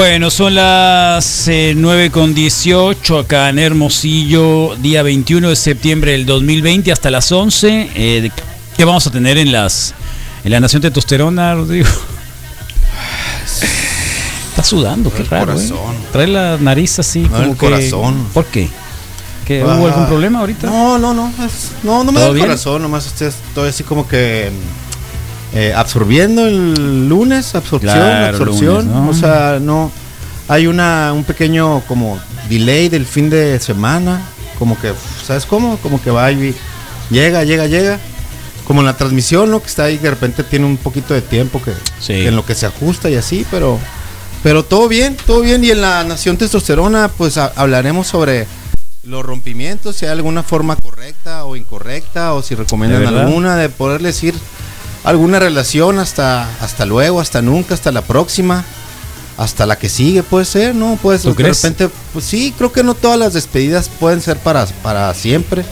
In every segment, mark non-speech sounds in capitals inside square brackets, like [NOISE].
Bueno, son las eh, 9 con 18 acá en Hermosillo, día 21 de septiembre del 2020 hasta las 11. Eh, ¿Qué vamos a tener en las en la Nación Testosterona, Rodrigo? Está sudando, qué raro. ¿eh? Trae la nariz así No, como el que- corazón. ¿Por qué? ¿Que Ah, ¿Hubo algún problema ahorita? No, no, no. es- no, no me ¿Todo da el bien? corazón, nomás estoy así como que eh, absorbiendo el lunes, absorción, Claro, absorción. lunes, ¿no? O sea, no. Hay una un pequeño como delay del fin de semana. Como que, ¿sabes cómo? Como que va y llega, llega, llega. Como en la transmisión, ¿no? Que está ahí, que de repente tiene un poquito de tiempo que, Sí. que en lo que se ajusta y así, pero pero todo bien, todo bien. Y en la Nación Testosterona, pues ha- hablaremos sobre los rompimientos, si hay alguna forma correcta o incorrecta, o si recomiendan ¿De alguna, de poder decir alguna relación hasta, hasta luego, hasta nunca, hasta la próxima, hasta la que sigue, puede ser, ¿no? Pues ¿Tú de crees? repente, pues sí, creo que no todas las despedidas pueden ser para, para siempre.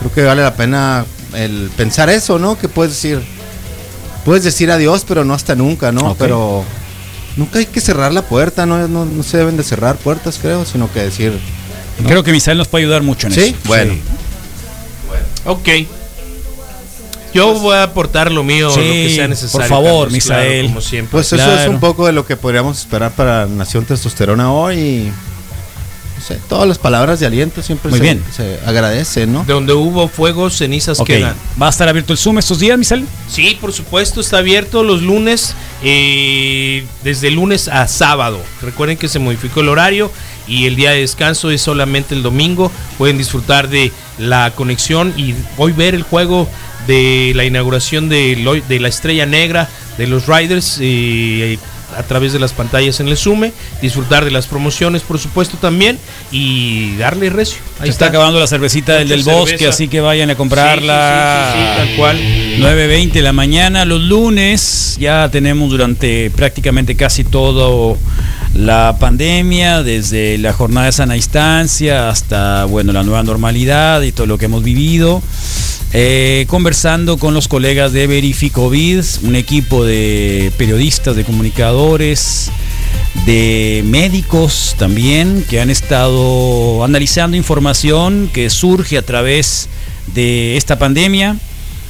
Creo que vale la pena el pensar eso, ¿no? Que puedes decir, puedes decir adiós, pero no hasta nunca, ¿no? Pero nunca hay que cerrar la puerta, ¿no? No, no se deben de cerrar puertas, creo, sino que decir, ¿no? Creo que Misael nos puede ayudar mucho en ¿Sí? eso. Bueno. Ok. Yo voy a aportar lo mío, Sí, lo que sea necesario. por favor, Carlos, Misael. claro, como siempre. Pues eso es un poco de lo que podríamos esperar para Nación Testosterona hoy. Y, no sé, todas las palabras de aliento siempre Muy se, bien. se agradecen, ¿no? De donde hubo fuego, cenizas Ok. quedan. ¿Va a estar abierto el Zoom estos días, Misael? Sí, por supuesto, está abierto los lunes, eh, desde lunes a sábado. Recuerden que se modificó el horario y el día de descanso es solamente el domingo. Pueden disfrutar de la conexión y hoy ver el juego de la inauguración de, lo- de la estrella negra de los Riders eh, a través de las pantallas en el Zoom. Disfrutar de las promociones, por supuesto, también y darle recio. Ahí Se está acabando la cervecita del, del bosque, así que vayan a comprarla. Sí, sí, sí, sí, sí, tal cual. 9.20 de la mañana, los lunes. Ya tenemos durante prácticamente casi todo la pandemia, desde la jornada de sana distancia hasta bueno la nueva normalidad y todo lo que hemos vivido. Eh, conversando con los colegas de Verificovid, un equipo de periodistas, de comunicadores, de médicos también que han estado analizando información que surge a través de esta pandemia,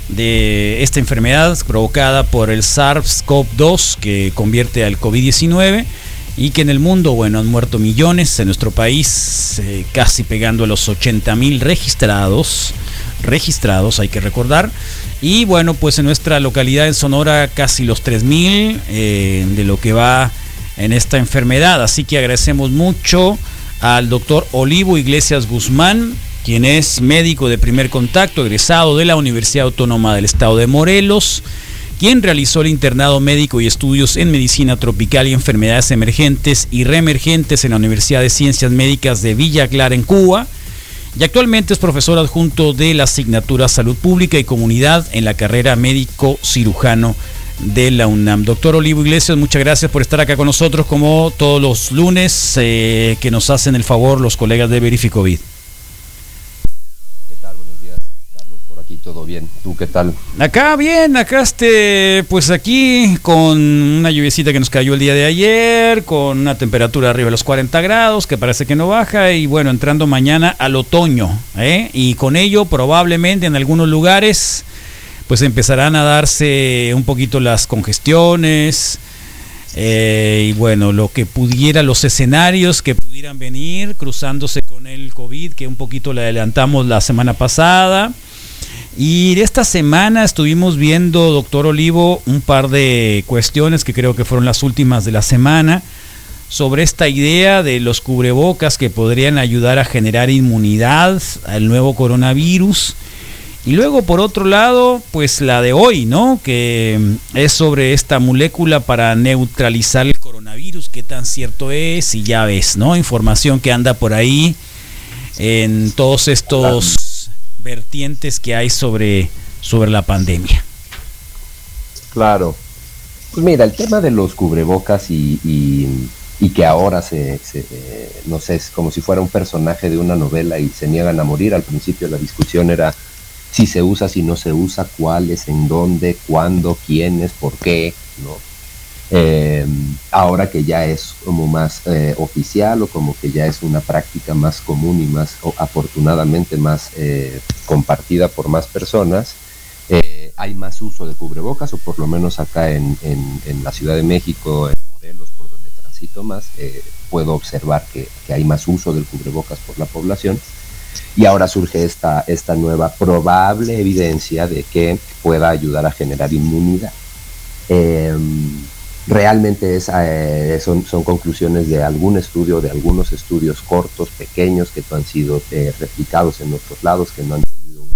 de esta enfermedad provocada por el SARS-CoV-2 que convierte al COVID-19 y que en el mundo, bueno, han muerto millones, en nuestro país eh, casi pegando a los 80 mil registrados, registrados hay que recordar, y bueno, pues en nuestra localidad en Sonora casi los 3 mil eh, de lo que va en esta enfermedad. Así que agradecemos mucho al doctor Olivo Iglesias Guzmán, quien es médico de primer contacto, egresado de la Universidad Autónoma del Estado de Morelos, quien realizó el internado médico y estudios en medicina tropical y enfermedades emergentes y reemergentes en la Universidad de Ciencias Médicas de Villa Clara en Cuba. Y actualmente es profesor adjunto de la asignatura Salud Pública y Comunidad en la carrera médico cirujano de la UNAM. Doctor Olivo Iglesias, muchas gracias por estar acá con nosotros como todos los lunes eh, que nos hacen el favor los colegas de Verificovid. Aquí todo bien. ¿Tú qué tal? Acá bien, acá este, pues aquí con una lluviecita que nos cayó el día de ayer, con una temperatura arriba de los 40 grados, que parece que no baja, y bueno, entrando mañana al otoño, ¿eh? y con ello probablemente en algunos lugares pues empezarán a darse un poquito las congestiones, eh, y bueno, lo que pudiera, los escenarios que pudieran venir cruzándose con el COVID, que un poquito le adelantamos la semana pasada. Y de esta semana estuvimos viendo, doctor Olivo, un par de cuestiones que creo que fueron las últimas de la semana sobre esta idea de los cubrebocas que podrían ayudar a generar inmunidad al nuevo coronavirus. Y luego, por otro lado, pues la de hoy, ¿no? Que es sobre esta molécula para neutralizar el coronavirus, qué tan cierto es, y ya ves, ¿no? Información que anda por ahí en todos estos vertientes que hay sobre, sobre la pandemia. Claro. Pues mira, el tema de los cubrebocas y, y, y que ahora se, se, eh, no sé, es como si fuera un personaje de una novela y se niegan a morir. Al principio la discusión era si se usa, si no se usa, cuáles, en dónde, cuándo, quiénes, por qué, ¿no? Eh, ahora que ya es como más eh, oficial o como que ya es una práctica más común y más afortunadamente más eh, compartida por más personas, hay más uso de cubrebocas o por lo menos acá en, la Ciudad de México, en Morelos, por donde transito más, puedo observar que, que, hay más uso del cubrebocas por la población. Y ahora surge esta, esta nueva probable evidencia de que pueda ayudar a generar inmunidad realmente es, eh, son, son, conclusiones de algún estudio, de algunos estudios cortos, pequeños, que han sido eh, replicados en otros lados, que no han tenido un,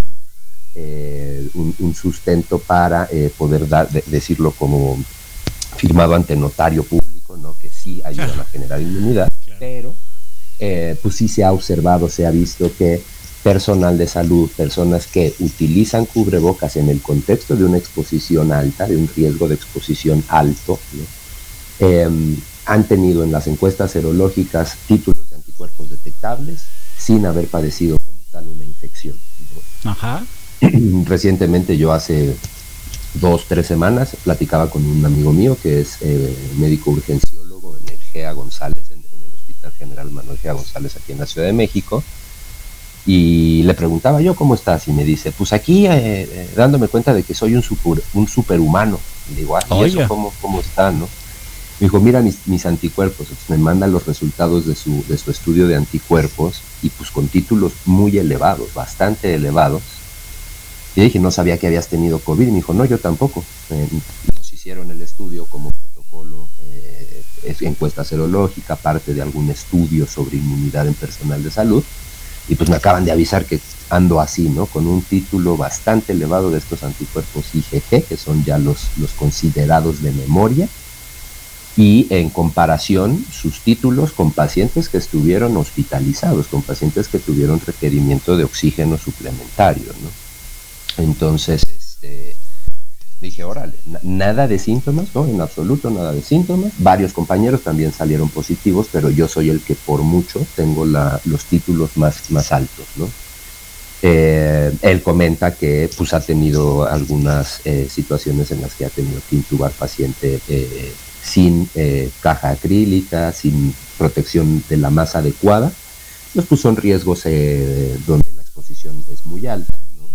eh, sustento para poder dar, decirlo como firmado ante notario público, ¿no? que sí ayudan a [LAUGHS] generar inmunidad, pero pues sí se ha observado, se ha visto que personal de salud, personas que utilizan cubrebocas en el contexto de una exposición alta, de un riesgo de exposición alto, em, han tenido en las encuestas serológicas títulos de anticuerpos detectables sin haber padecido como tal una infección. Ajá. [CLEARS THROAT] Recientemente yo hace dos, tres semanas platicaba con un amigo mío que es eh, médico urgenciólogo en el GEA González, en, en el Hospital General Manuel GEA González aquí en la Ciudad de México y le preguntaba yo, ¿cómo estás? Y me dice, pues aquí eh, eh, dándome cuenta de que soy un, super, un superhumano. Y le digo, ah, ¿y eso cómo, cómo está, no? Me dijo, mira mis, mis anticuerpos. me mandan los resultados de su, de su estudio de anticuerpos y pues con títulos muy elevados, bastante elevados. Y dije, no sabía que habías tenido COVID. Y me dijo, no, yo tampoco. Eh, nos hicieron el estudio como protocolo, encuesta serológica, parte de algún estudio sobre inmunidad en personal de salud y pues me acaban de avisar que ando así, ¿no? Con un título bastante elevado de estos anticuerpos IgG, que son ya los, los considerados de memoria, y en comparación sus títulos con pacientes que estuvieron hospitalizados, con pacientes que tuvieron requerimiento de oxígeno suplementario, ¿no? Entonces, dije, órale, nada de síntomas, ¿no? En absoluto nada de síntomas. Varios compañeros también salieron positivos, pero yo soy el que por mucho tengo los títulos más, más altos, ¿no? Eh, él comenta que pues, ha tenido algunas eh, situaciones en las que ha tenido que intubar paciente eh, sin caja acrílica, sin protección de la más adecuada. Pues, pues son riesgos donde la exposición es muy alta. ¿no?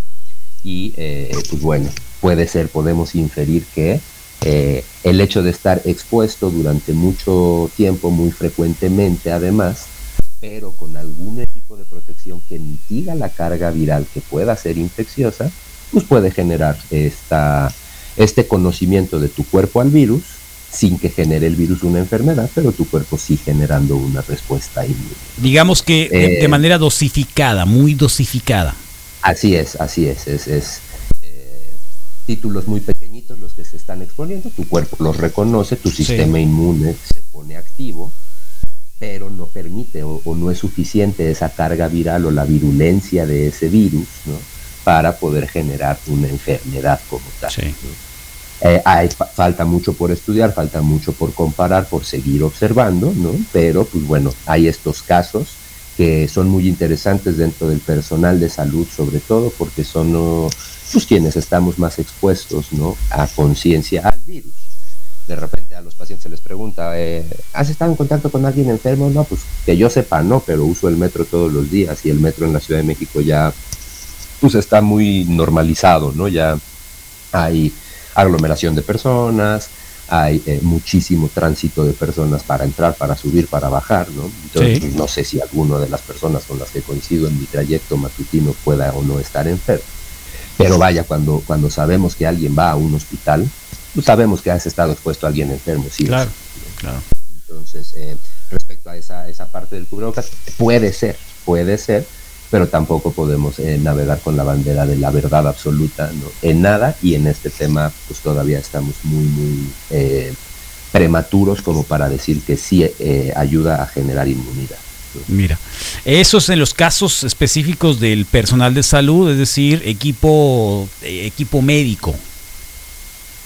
Y pues bueno, puede ser, podemos inferir que eh, el hecho de estar expuesto durante mucho tiempo, muy frecuentemente además, pero con algún tipo de protección que mitiga la carga viral que pueda ser infecciosa, pues puede generar esta, este conocimiento de tu cuerpo al virus sin que genere el virus una enfermedad, pero tu cuerpo sí generando una respuesta inmune. Digamos que de, eh, manera dosificada, muy dosificada. Así es, así es, es, es títulos muy pequeñitos los que se están exponiendo, tu cuerpo los reconoce, tu sistema inmune se pone activo, pero no permite o, no es suficiente esa carga viral o la virulencia de ese virus para poder generar una enfermedad como tal. Eh, hay, falta mucho por estudiar, falta mucho por comparar, por seguir observando, ¿no? pero pues bueno, hay estos casos que son muy interesantes dentro del personal de salud sobre todo porque son pues quienes estamos más expuestos ¿no? a conciencia al virus. De repente a los pacientes se les pregunta, eh, ¿has estado en contacto con alguien enfermo? No, pues que yo sepa, no, pero uso el metro todos los días y el metro en la Ciudad de México ya pues está muy normalizado, ¿no? Ya hay aglomeración de personas, hay eh, muchísimo tránsito de personas para entrar, para subir, para bajar, ¿no? Entonces, pues, no sé si alguno de las personas con las que coincido en mi trayecto matutino pueda o no estar enfermo. Pero vaya, cuando, cuando sabemos que alguien va a un hospital, pues sabemos que has estado expuesto a alguien enfermo, sí. Claro, claro. Entonces, eh, respecto a esa, esa parte del cubrebocas, puede ser, puede ser, pero tampoco podemos eh, navegar con la bandera de la verdad absoluta ¿no? en nada y en este tema pues todavía estamos muy, muy eh, prematuros como para decir que sí ayuda a generar inmunidad. Mira, esos en los casos específicos del personal de salud, es decir, equipo, eh, equipo médico.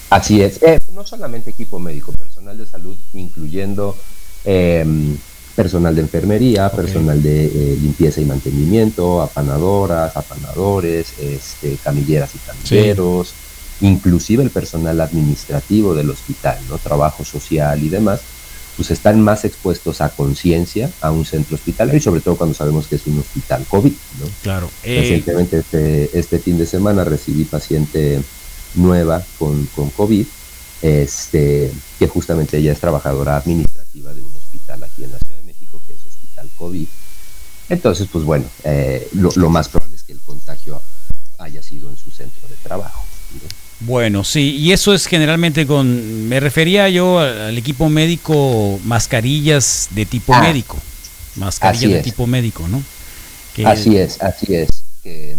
Así es, eh, no solamente equipo médico, personal de salud, incluyendo em, personal de enfermería, personal de eh, limpieza y mantenimiento, apanadoras, apanadores, este, camilleras y camilleros, inclusive el personal administrativo del hospital, ¿no? Trabajo social y demás, pues están más expuestos a conciencia a un centro hospitalario y sobre todo cuando sabemos que es un hospital COVID, ¿no? Claro. Eh, Recientemente este, este fin de semana recibí paciente nueva con, con COVID, este, que justamente ella es trabajadora administrativa de un hospital aquí en la Ciudad Hospital COVID. Entonces, pues bueno, eh, lo, lo, más probable es que el contagio haya sido en su centro de trabajo. Bueno, sí, y eso es generalmente con, me refería yo al equipo médico, mascarillas de tipo ah, médico, mascarillas de tipo médico, ¿no? Que así es, así es. Que,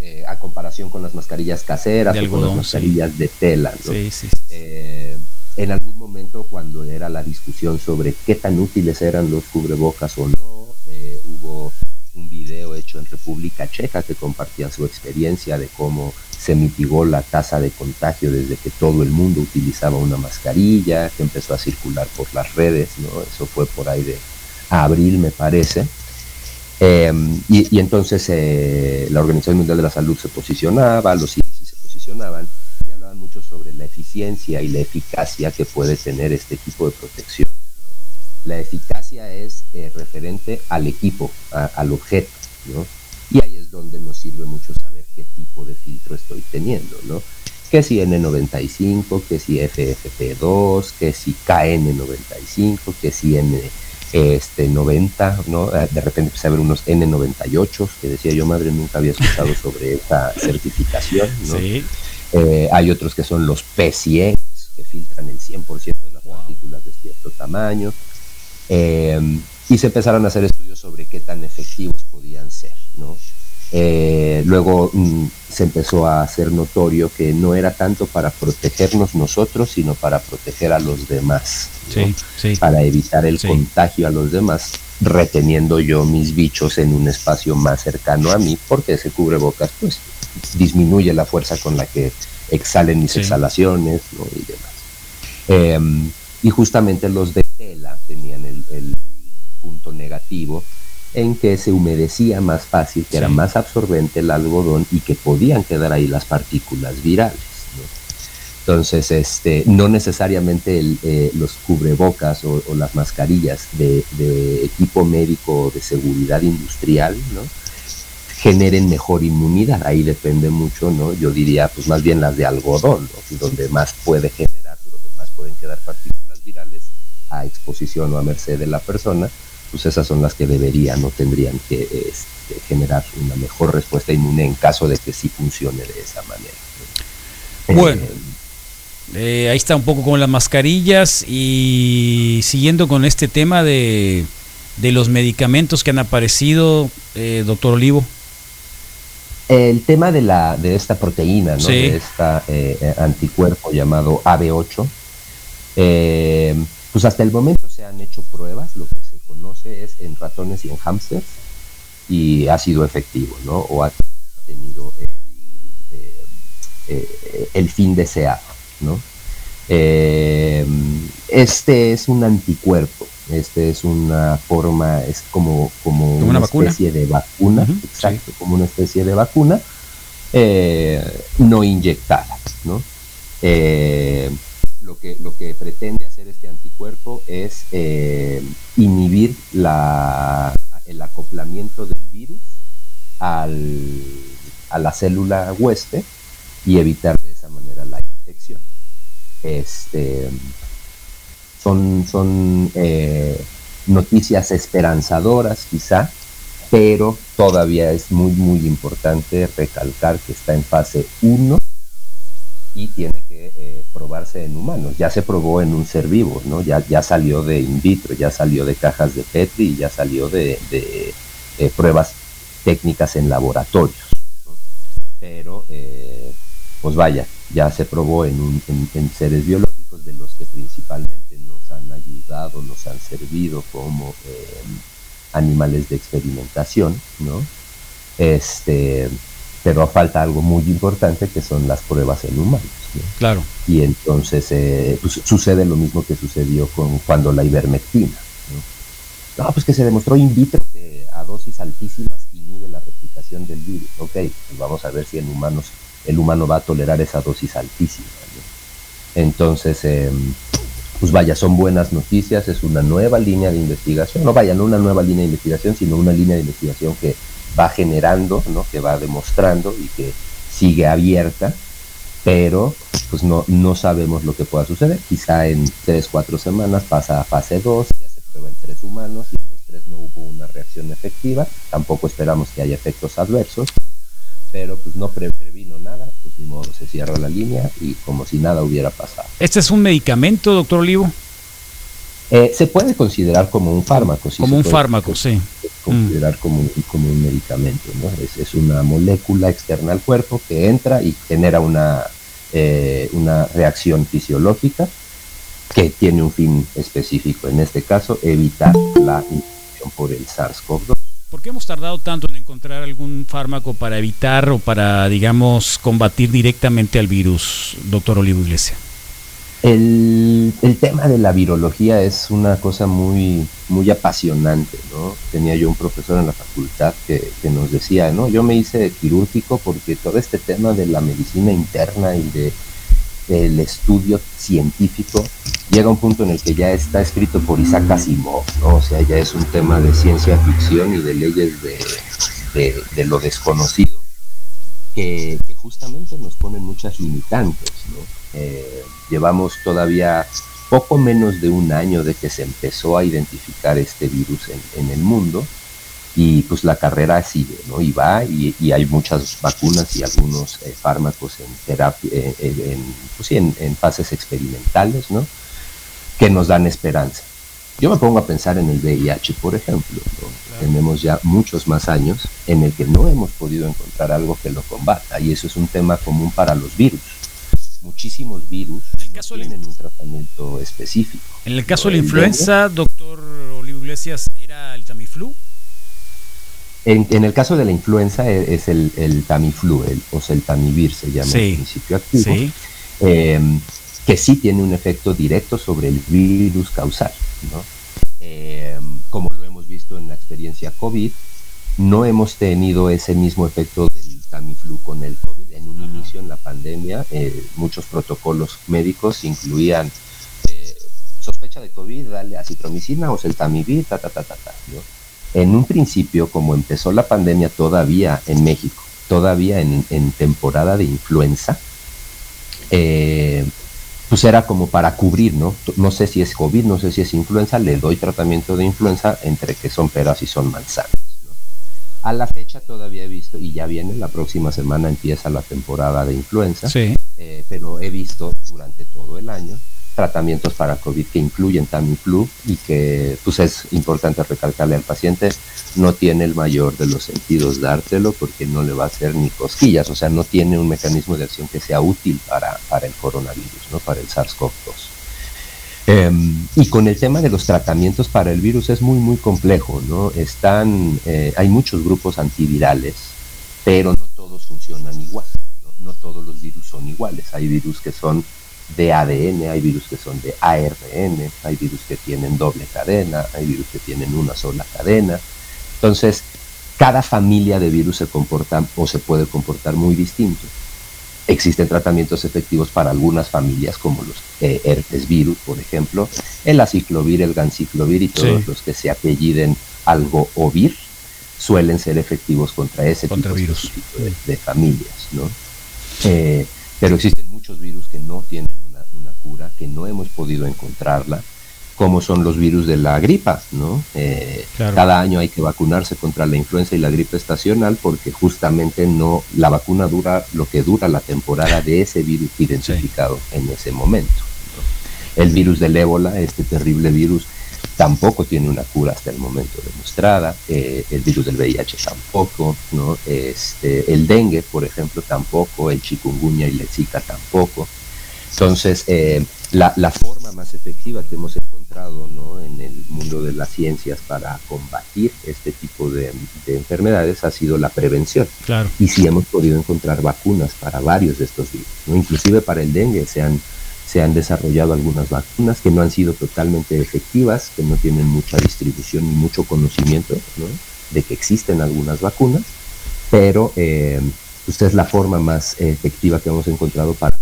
eh, a comparación con las mascarillas caseras de o con las mascarillas sí. de tela. ¿no? Sí, sí. Eh, en algún momento cuando era la discusión sobre qué tan útiles eran los cubrebocas o no, eh, hubo un video hecho en República Checa que compartía su experiencia de cómo se mitigó la tasa de contagio desde que todo el mundo utilizaba una mascarilla, que empezó a circular por las redes, ¿no? Eso fue por ahí de abril, me parece. Eh, y, entonces eh, la Organización Mundial de la Salud se posicionaba, los CDC se posicionaban y hablaban mucho sobre la eficiencia y la eficacia que puede tener este tipo de protección. La eficacia es eh, referente al equipo, al objeto, ¿no? Y ahí es donde nos sirve mucho saber qué tipo de filtro estoy teniendo, ¿no? Que si N95, que si FFP2, que si KN95, que si N este 90, ¿no? De repente empecé a ver unos N98 que decía yo, madre, nunca había escuchado sobre esta certificación, ¿no? Sí. Eh, hay otros que son los P100 que filtran el 100% de las partículas de cierto tamaño. Eh, y se empezaron a hacer estudios sobre qué tan efectivos podían ser, ¿no? Eh, luego mm, se empezó a hacer notorio que no era tanto para protegernos nosotros, sino para proteger a los demás, ¿no? Sí, sí. para evitar el Sí. contagio a los demás, reteniendo yo mis bichos en un espacio más cercano a mí, porque ese cubrebocas pues disminuye la fuerza con la que exhalen mis Sí. exhalaciones ¿no? y demás. Eh, y justamente los de tela tenían el, el punto negativo en que se humedecía más fácil, que Sí. era más absorbente el algodón y que podían quedar ahí las partículas virales. ¿no? Entonces, este, no necesariamente el, eh, los cubrebocas o, o las mascarillas de, de, equipo médico de seguridad industrial, ¿no? Generen mejor inmunidad. Ahí depende mucho, ¿no? Yo diría, pues más bien las de algodón, donde más puede generar, donde más pueden quedar partículas virales a exposición o a merced de la persona, pues esas son las que deberían o tendrían que este, generar una mejor respuesta inmune en caso de que sí funcione de esa manera. ¿no? Bueno. Eh, ahí está un poco con las mascarillas y siguiendo con este tema de, de los medicamentos que han aparecido, eh, doctor Olivo. El tema de, la, de esta proteína, ¿no? Sí. de este anticuerpo llamado AB8, eh, pues hasta el momento se han hecho pruebas, lo que se conoce es en ratones y en hámsters, y ha sido efectivo, ¿no? O ha tenido el, eh, eh, el fin deseado, ¿no? Eh, este es un anticuerpo, este es una forma, es como, como, como una, una, especie de vacuna, uh -huh, exacto, sí. como una especie de vacuna eh, no inyectada, ¿no? Eh, lo que, lo que pretende hacer este anticuerpo es eh, inhibir la, el acoplamiento del virus al, a la célula huésped y evitar de esa manera la infección. Este, son son eh, noticias esperanzadoras quizá, pero todavía es muy muy importante recalcar que está en fase 1 y tiene que eh, probarse en humanos. Ya se probó en un ser vivo, ¿no? Ya, ya salió de in vitro, ya salió de cajas de Petri y ya salió de, pruebas técnicas en laboratorios. Pero, eh, pues vaya, ya se probó en, en, seres biológicos de los que principalmente nos han ayudado, nos han servido como eh, animales de experimentación, ¿no? Este, pero falta algo muy importante que son las pruebas en humanos. ¿no? Claro. Y entonces eh, pues, sucede lo mismo que sucedió con cuando la ivermectina. ¿no? no, pues que se demostró in vitro que a dosis altísimas inhibe la replicación del virus. Ok, pues vamos a ver si en humanos el humano va a tolerar esa dosis altísima. Entonces, em, pues vaya, son buenas noticias, es una nueva línea de investigación, no vaya, no una nueva línea de investigación, sino una línea de investigación que va generando, ¿no? que va demostrando y que sigue abierta, pero pues no, no sabemos lo que pueda suceder. Quizá en tres, cuatro semanas pasa a fase 2, ya se prueba en tres humanos y en los tres no hubo una reacción efectiva, tampoco esperamos que haya efectos adversos, pero pues no previno nada, pues ni modo, se cierra la línea y como si nada hubiera pasado. ¿Este es un medicamento, doctor Olivo? Eh, se puede considerar como un fármaco. Sí como un fármaco, sí. Considerar mm. como, como un medicamento, ¿no? Es, es, una molécula externa al cuerpo que entra y genera una, eh, una reacción fisiológica que tiene un fin específico. En este caso, evitar la infección por el SARS-CoV-2. ¿Por qué hemos tardado tanto en encontrar algún fármaco para evitar o para, digamos, combatir directamente al virus, doctor Olivo Iglesias? El, tema de la virología es una cosa muy, muy apasionante, ¿no? Tenía yo un profesor en la facultad que, nos decía, ¿no? Yo me hice quirúrgico porque todo este tema de la medicina interna y de el estudio científico llega a un punto en el que ya está escrito por Isaac Asimov. O sea, ya es un tema de ciencia ficción y de leyes de, lo desconocido, que, justamente nos ponen muchas limitantes, ¿no? Eh, llevamos todavía poco menos de un año de que se empezó a identificar este virus en, el mundo y pues la carrera sigue, ¿no? Y va y, hay muchas vacunas y algunos eh, fármacos en terapia, eh, pues en, en, fases experimentales, ¿no? Que nos dan esperanza. Yo me pongo a pensar en el VIH, por ejemplo. Tenemos ya muchos más años en el que no hemos podido encontrar algo que lo combata y eso es un tema común para los virus muchísimos virus en caso tienen un tratamiento específico. En el caso de la influenza, doctor Olivo Iglesias, ¿era el Tamiflu? En, el caso de la influenza e, es, el, Tamiflu, el, o sea, el Tamivir se llama el principio activo, em, que sí tiene un efecto directo sobre el virus causal. Em, como lo hemos visto en la experiencia COVID, no hemos tenido ese mismo efecto del Tamiflu con el COVID. Inicio en la pandemia, eh, muchos protocolos médicos incluían eh, sospecha de COVID, dale acitromicina o celtamivir, ta, ta, ta, ta, ta En un principio, como empezó la pandemia todavía en México, todavía en, temporada de influenza, eh, pues era como para cubrir, ¿no? No sé si es COVID, no sé si es influenza, le doy tratamiento de influenza entre que son peras y son manzanas. A la fecha todavía he visto, y ya viene, la próxima semana empieza la temporada de influenza, eh, pero he visto durante todo el año tratamientos para COVID que incluyen Tamiflu y que pues es importante recalcarle al paciente, no tiene el mayor de los sentidos dártelo porque no le va a hacer ni cosquillas, o sea, no tiene un mecanismo de acción que sea útil para, para el coronavirus, ¿no? para el SARS-CoV-2. Em, y con el tema de los tratamientos para el virus es muy, muy complejo, ¿no? Están, eh, hay muchos grupos antivirales, pero no todos funcionan igual, ¿no? todos los virus son iguales. Hay virus que son de ADN, hay virus que son de ARN, hay virus que tienen doble cadena, hay virus que tienen una sola cadena. Entonces, cada familia de virus se comporta o se puede comportar muy distinto. Existen tratamientos efectivos para algunas familias, como los eh, herpes virus, por ejemplo, el aciclovir, el ganciclovir y todos los que se apelliden algo o vir suelen ser efectivos contra ese tipo virus. De, familias, ¿no? Eh, pero existen muchos virus que no tienen una cura, que no hemos podido encontrarla como son los virus de la gripa, ¿no? Eh, cada año hay que vacunarse contra la influenza y la gripe estacional porque justamente no la vacuna dura lo que dura la temporada de ese virus identificado en ese momento. El virus del ébola, este terrible virus, tampoco tiene una cura hasta el momento demostrada. Eh, el virus del VIH tampoco, ¿no? Este, el dengue, por ejemplo, tampoco. El chikungunya y la zika tampoco. Entonces, eh, la, la, forma más efectiva que hemos encontrado ¿no? en el mundo de las ciencias para combatir este tipo de, enfermedades ha sido la prevención. Claro. Y sí hemos podido encontrar vacunas para varios de estos virus. ¿no? Inclusive para el dengue se han, se han desarrollado algunas vacunas que no han sido totalmente efectivas, que no tienen mucha distribución ni mucho conocimiento ¿no? de que existen algunas vacunas, pero... Eh, pues es la forma más efectiva que hemos encontrado para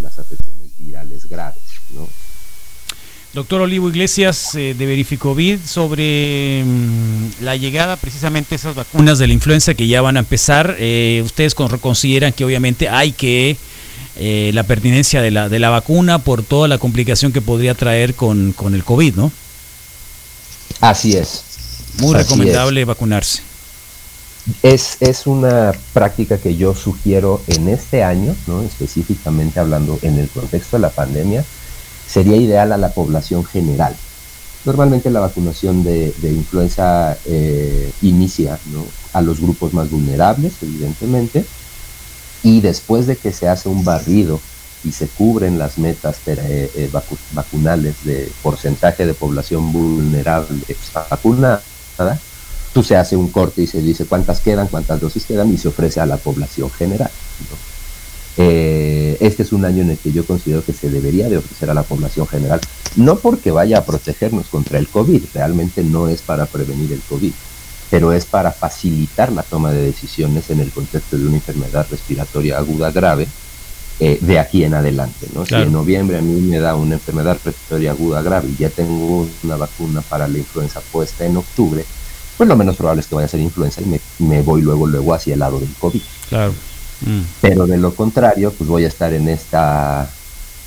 las afecciones virales graves, ¿no? Doctor Olivo Iglesias eh, de Verificovid sobre mm, la llegada precisamente de esas vacunas de la influenza que ya van a empezar. Eh, ustedes consideran que obviamente hay que eh, la pertinencia de la, de la vacuna por toda la complicación que podría traer con, con el COVID, ¿no? Así es. Muy recomendable vacunarse. Es, es una práctica que yo sugiero en este año, ¿no? específicamente hablando en el contexto de la pandemia, sería ideal a la población general. Normalmente la vacunación de, influenza eh, inicia a los grupos más vulnerables, evidentemente, y después de que se hace un barrido y se cubren las metas eh, eh, vacunales de porcentaje de población vulnerable vacunada, tú se hace un corte y se dice cuántas quedan, cuántas dosis quedan y se ofrece a la población general. Eh, este es un año en el que yo considero que se debería de ofrecer a la población general, no porque vaya a protegernos contra el COVID, realmente no es para prevenir el COVID, pero es para facilitar la toma de decisiones en el contexto de una enfermedad respiratoria aguda grave eh, de aquí en adelante. ¿no? Si en noviembre a mí me da una enfermedad respiratoria aguda grave y ya tengo una vacuna para la influenza puesta en octubre, pues lo menos probable es que vaya a ser influenza y me, me voy luego, luego hacia el lado del COVID. Claro. Mm. Pero de lo contrario, pues voy a estar en esta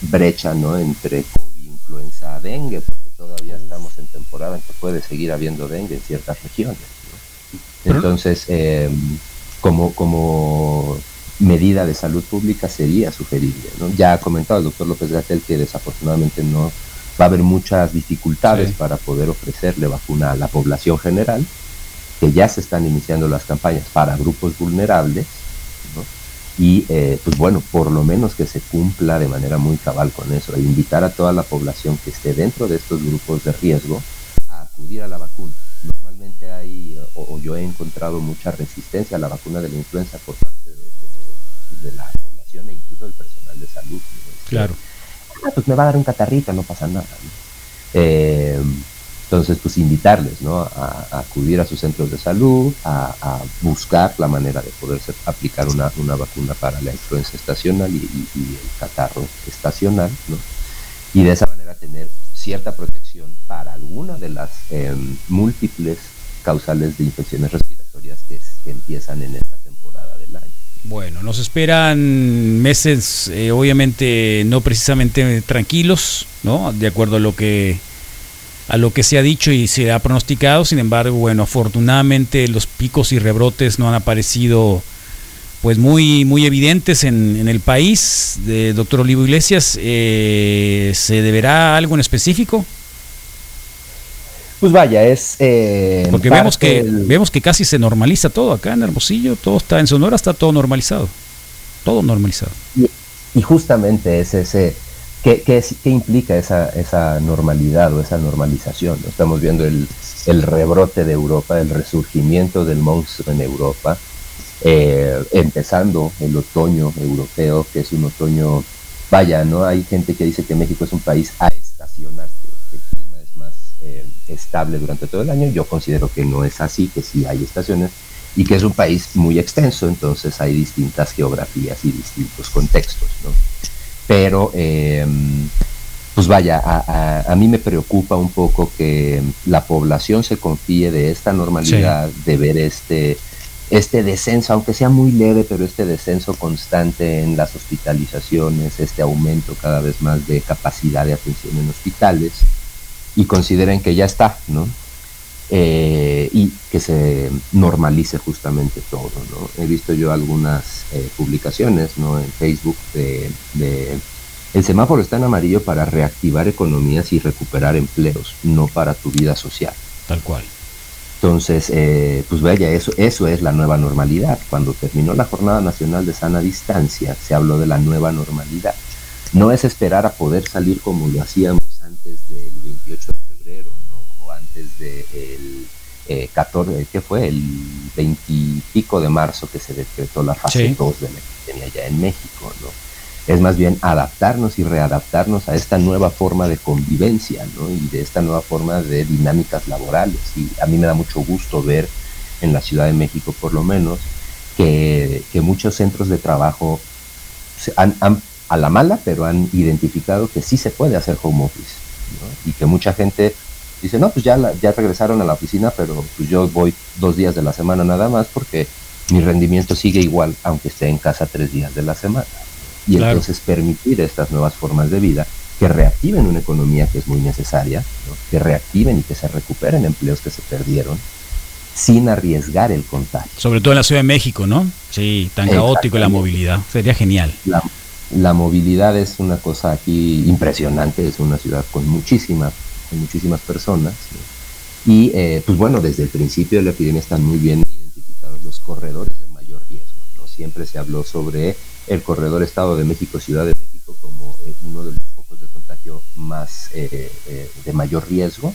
brecha, ¿no? Entre COVID, influenza, dengue, porque todavía estamos en temporada en que puede seguir habiendo dengue en ciertas regiones. Entonces, em, como, como medida de salud pública sería sugerible. ¿no? Ya ha comentado el doctor López Gatel que desafortunadamente no va a haber muchas dificultades para poder ofrecerle vacuna a la población general, que ya se están iniciando las campañas para grupos vulnerables, y eh, pues bueno, por lo menos que se cumpla de manera muy cabal con eso, e invitar a toda la población que esté dentro de estos grupos de riesgo a acudir a la vacuna. Normalmente hay, o, yo he encontrado mucha resistencia a la vacuna de la influenza por parte de, la población e incluso del personal de salud. Claro. Ah, pues me va a dar un catarrito, no pasa nada. Eh, entonces, pues invitarles ¿no? a, acudir a sus centros de salud, a, buscar la manera de poderse aplicar una, vacuna para la influenza estacional y, el catarro estacional, ¿no? y de esa manera tener cierta protección para alguna de las em, múltiples causales de infecciones respiratorias que, empiezan en esta temporada del año. Bueno, nos esperan meses, eh, obviamente no precisamente tranquilos, ¿no? De acuerdo a lo que a lo que se ha dicho y se ha pronosticado. Sin embargo, bueno, afortunadamente los picos y rebrotes no han aparecido pues muy, muy evidentes en, el país. De doctor Olivo Iglesias, eh, ¿se deberá algo en específico? Pues vaya, es... Eh, Porque vemos que, vemos que casi se normaliza todo acá en Hermosillo, todo está en Sonora, está todo normalizado. Todo normalizado. y justamente es ese ¿Qué, implica esa, esa, normalidad o esa normalización? Estamos viendo el, el, rebrote de Europa, el resurgimiento del monstruo en Europa, eh, empezando el otoño europeo, que es un otoño, vaya, ¿no? Hay gente que dice que México es un país aestacional, que, el clima es más eh, estable durante todo el año. Yo considero que no es así, que sí hay estaciones y que es un país muy extenso, entonces hay distintas geografías y distintos contextos, ¿no? Pero em, pues vaya, a, mí me preocupa un poco que la población se confíe de esta normalidad, de ver este, este descenso, aunque sea muy leve, pero este descenso constante en las hospitalizaciones, este aumento cada vez más de capacidad de atención en hospitales, y consideren que ya está, ¿no? Eh, y que se normalice justamente todo. ¿no? He visto yo algunas eh, publicaciones ¿no? en Facebook de, el semáforo está en amarillo para reactivar economías y recuperar empleos, no para tu vida social. Tal cual. Entonces, eh, pues vaya, eso, eso es la nueva normalidad. Cuando terminó la Jornada Nacional de Sana Distancia, se habló de la nueva normalidad. No es esperar a poder salir como lo hacíamos antes del 28 de desde el 14, eh, ¿qué fue? El 20 y pico de marzo que se decretó la fase 2 de la epidemia ya en México, ¿no? Es más bien adaptarnos y readaptarnos a esta nueva forma de convivencia, ¿no? Y de esta nueva forma de dinámicas laborales. Y a mí me da mucho gusto ver en la Ciudad de México, por lo menos, que que, muchos centros de trabajo han, a la mala, pero han identificado que sí se puede hacer home office y que mucha gente dice, no, pues ya, ya regresaron a la oficina, pero pues yo voy dos días de la semana nada más porque mi rendimiento sigue igual aunque esté en casa tres días de la semana. Y entonces permitir estas nuevas formas de vida que reactiven una economía que es muy necesaria, que reactiven y que se recuperen empleos que se perdieron, sin arriesgar el contagio. Sobre todo en la Ciudad de México, ¿no? Sí, tan caótico la movilidad. Sería genial. La, movilidad es una cosa aquí impresionante, es una ciudad con muchísimas, muchísimas personas. Y eh, pues bueno, desde el principio de la epidemia están muy bien identificados los corredores de mayor riesgo. ¿no? Siempre se habló sobre el corredor Estado de México-Ciudad de México como eh, uno de los focos de contagio más eh, de mayor riesgo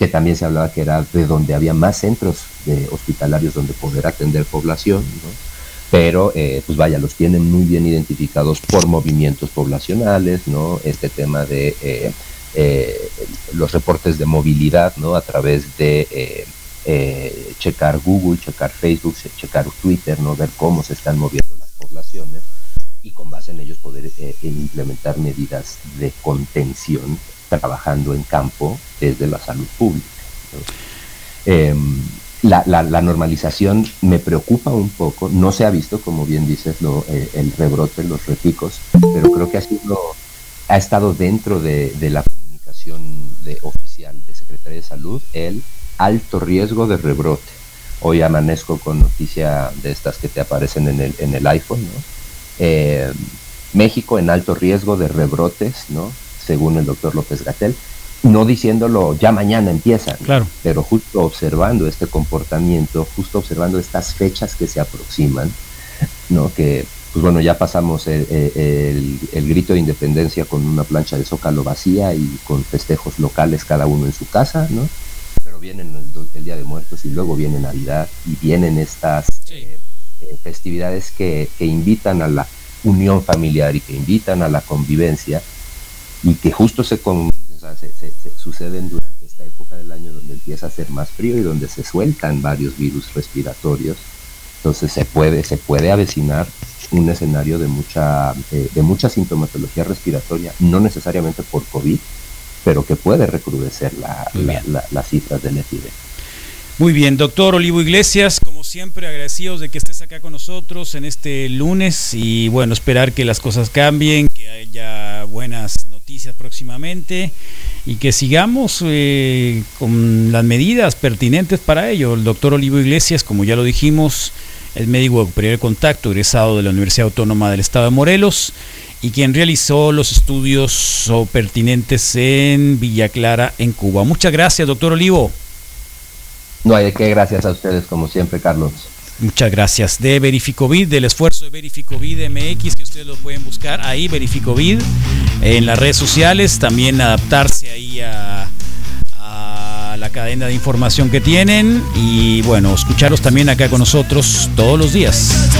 que también se hablaba que era de donde había más centros de hospitalarios donde poder atender población, pero eh, pues vaya, los tienen muy bien identificados por movimientos poblacionales, ¿no? Este tema de eh, eh, los reportes de movilidad, ¿no? A través de checar Google, checar Facebook, checar Twitter, ¿no? Ver cómo se están moviendo las poblaciones y con base en ellos poder implementar medidas de contención trabajando en campo desde la salud pública. Em, la, normalización me preocupa un poco, no se ha visto, como bien dices, eh, el rebrote, los repicos, pero creo que ha, sido, ha estado dentro de, la de, oficial de Secretaría de Salud el alto riesgo de rebrote. Hoy amanezco con noticia de estas que te aparecen en el, en el iPhone, em, México en alto riesgo de rebrotes, ¿no? según el doctor López Gatel, no diciéndolo ya mañana empieza, claro. pero justo observando este comportamiento, justo observando estas fechas que se aproximan, ¿no? que pues bueno, ya pasamos el, el, grito de independencia con una plancha de zócalo vacía y con festejos locales cada uno en su casa, ¿no? Pero vienen el, Día de Muertos y luego viene Navidad y vienen estas eh, eh, festividades que, que invitan a la unión familiar y que invitan a la convivencia y que justo se, suceden durante esta época del año donde empieza a ser más frío y donde se sueltan varios virus respiratorios. Entonces se puede, se puede avecinar un escenario de mucha, eh, de mucha sintomatología respiratoria, no necesariamente por COVID, pero que puede recrudecer la, las cifras del epidemia. Muy bien, doctor Olivo Iglesias, como siempre agradecidos de que estés acá con nosotros en este lunes y bueno, esperar que las cosas cambien, que haya buenas noticias próximamente y que sigamos eh, con las medidas pertinentes para ello. El doctor Olivo Iglesias, como ya lo dijimos, es médico de primer contacto, egresado de la Universidad Autónoma del Estado de Morelos y quien realizó los estudios pertinentes en Villa Clara, en Cuba. Muchas gracias, doctor Olivo. No hay de qué, gracias a ustedes como siempre, Carlos. Muchas gracias. De Verificovid, del esfuerzo de Verificovid MX, que ustedes lo pueden buscar ahí, Verificovid, en las redes sociales, también adaptarse ahí a la cadena de información que tienen y bueno, escucharlos también acá con nosotros todos los días.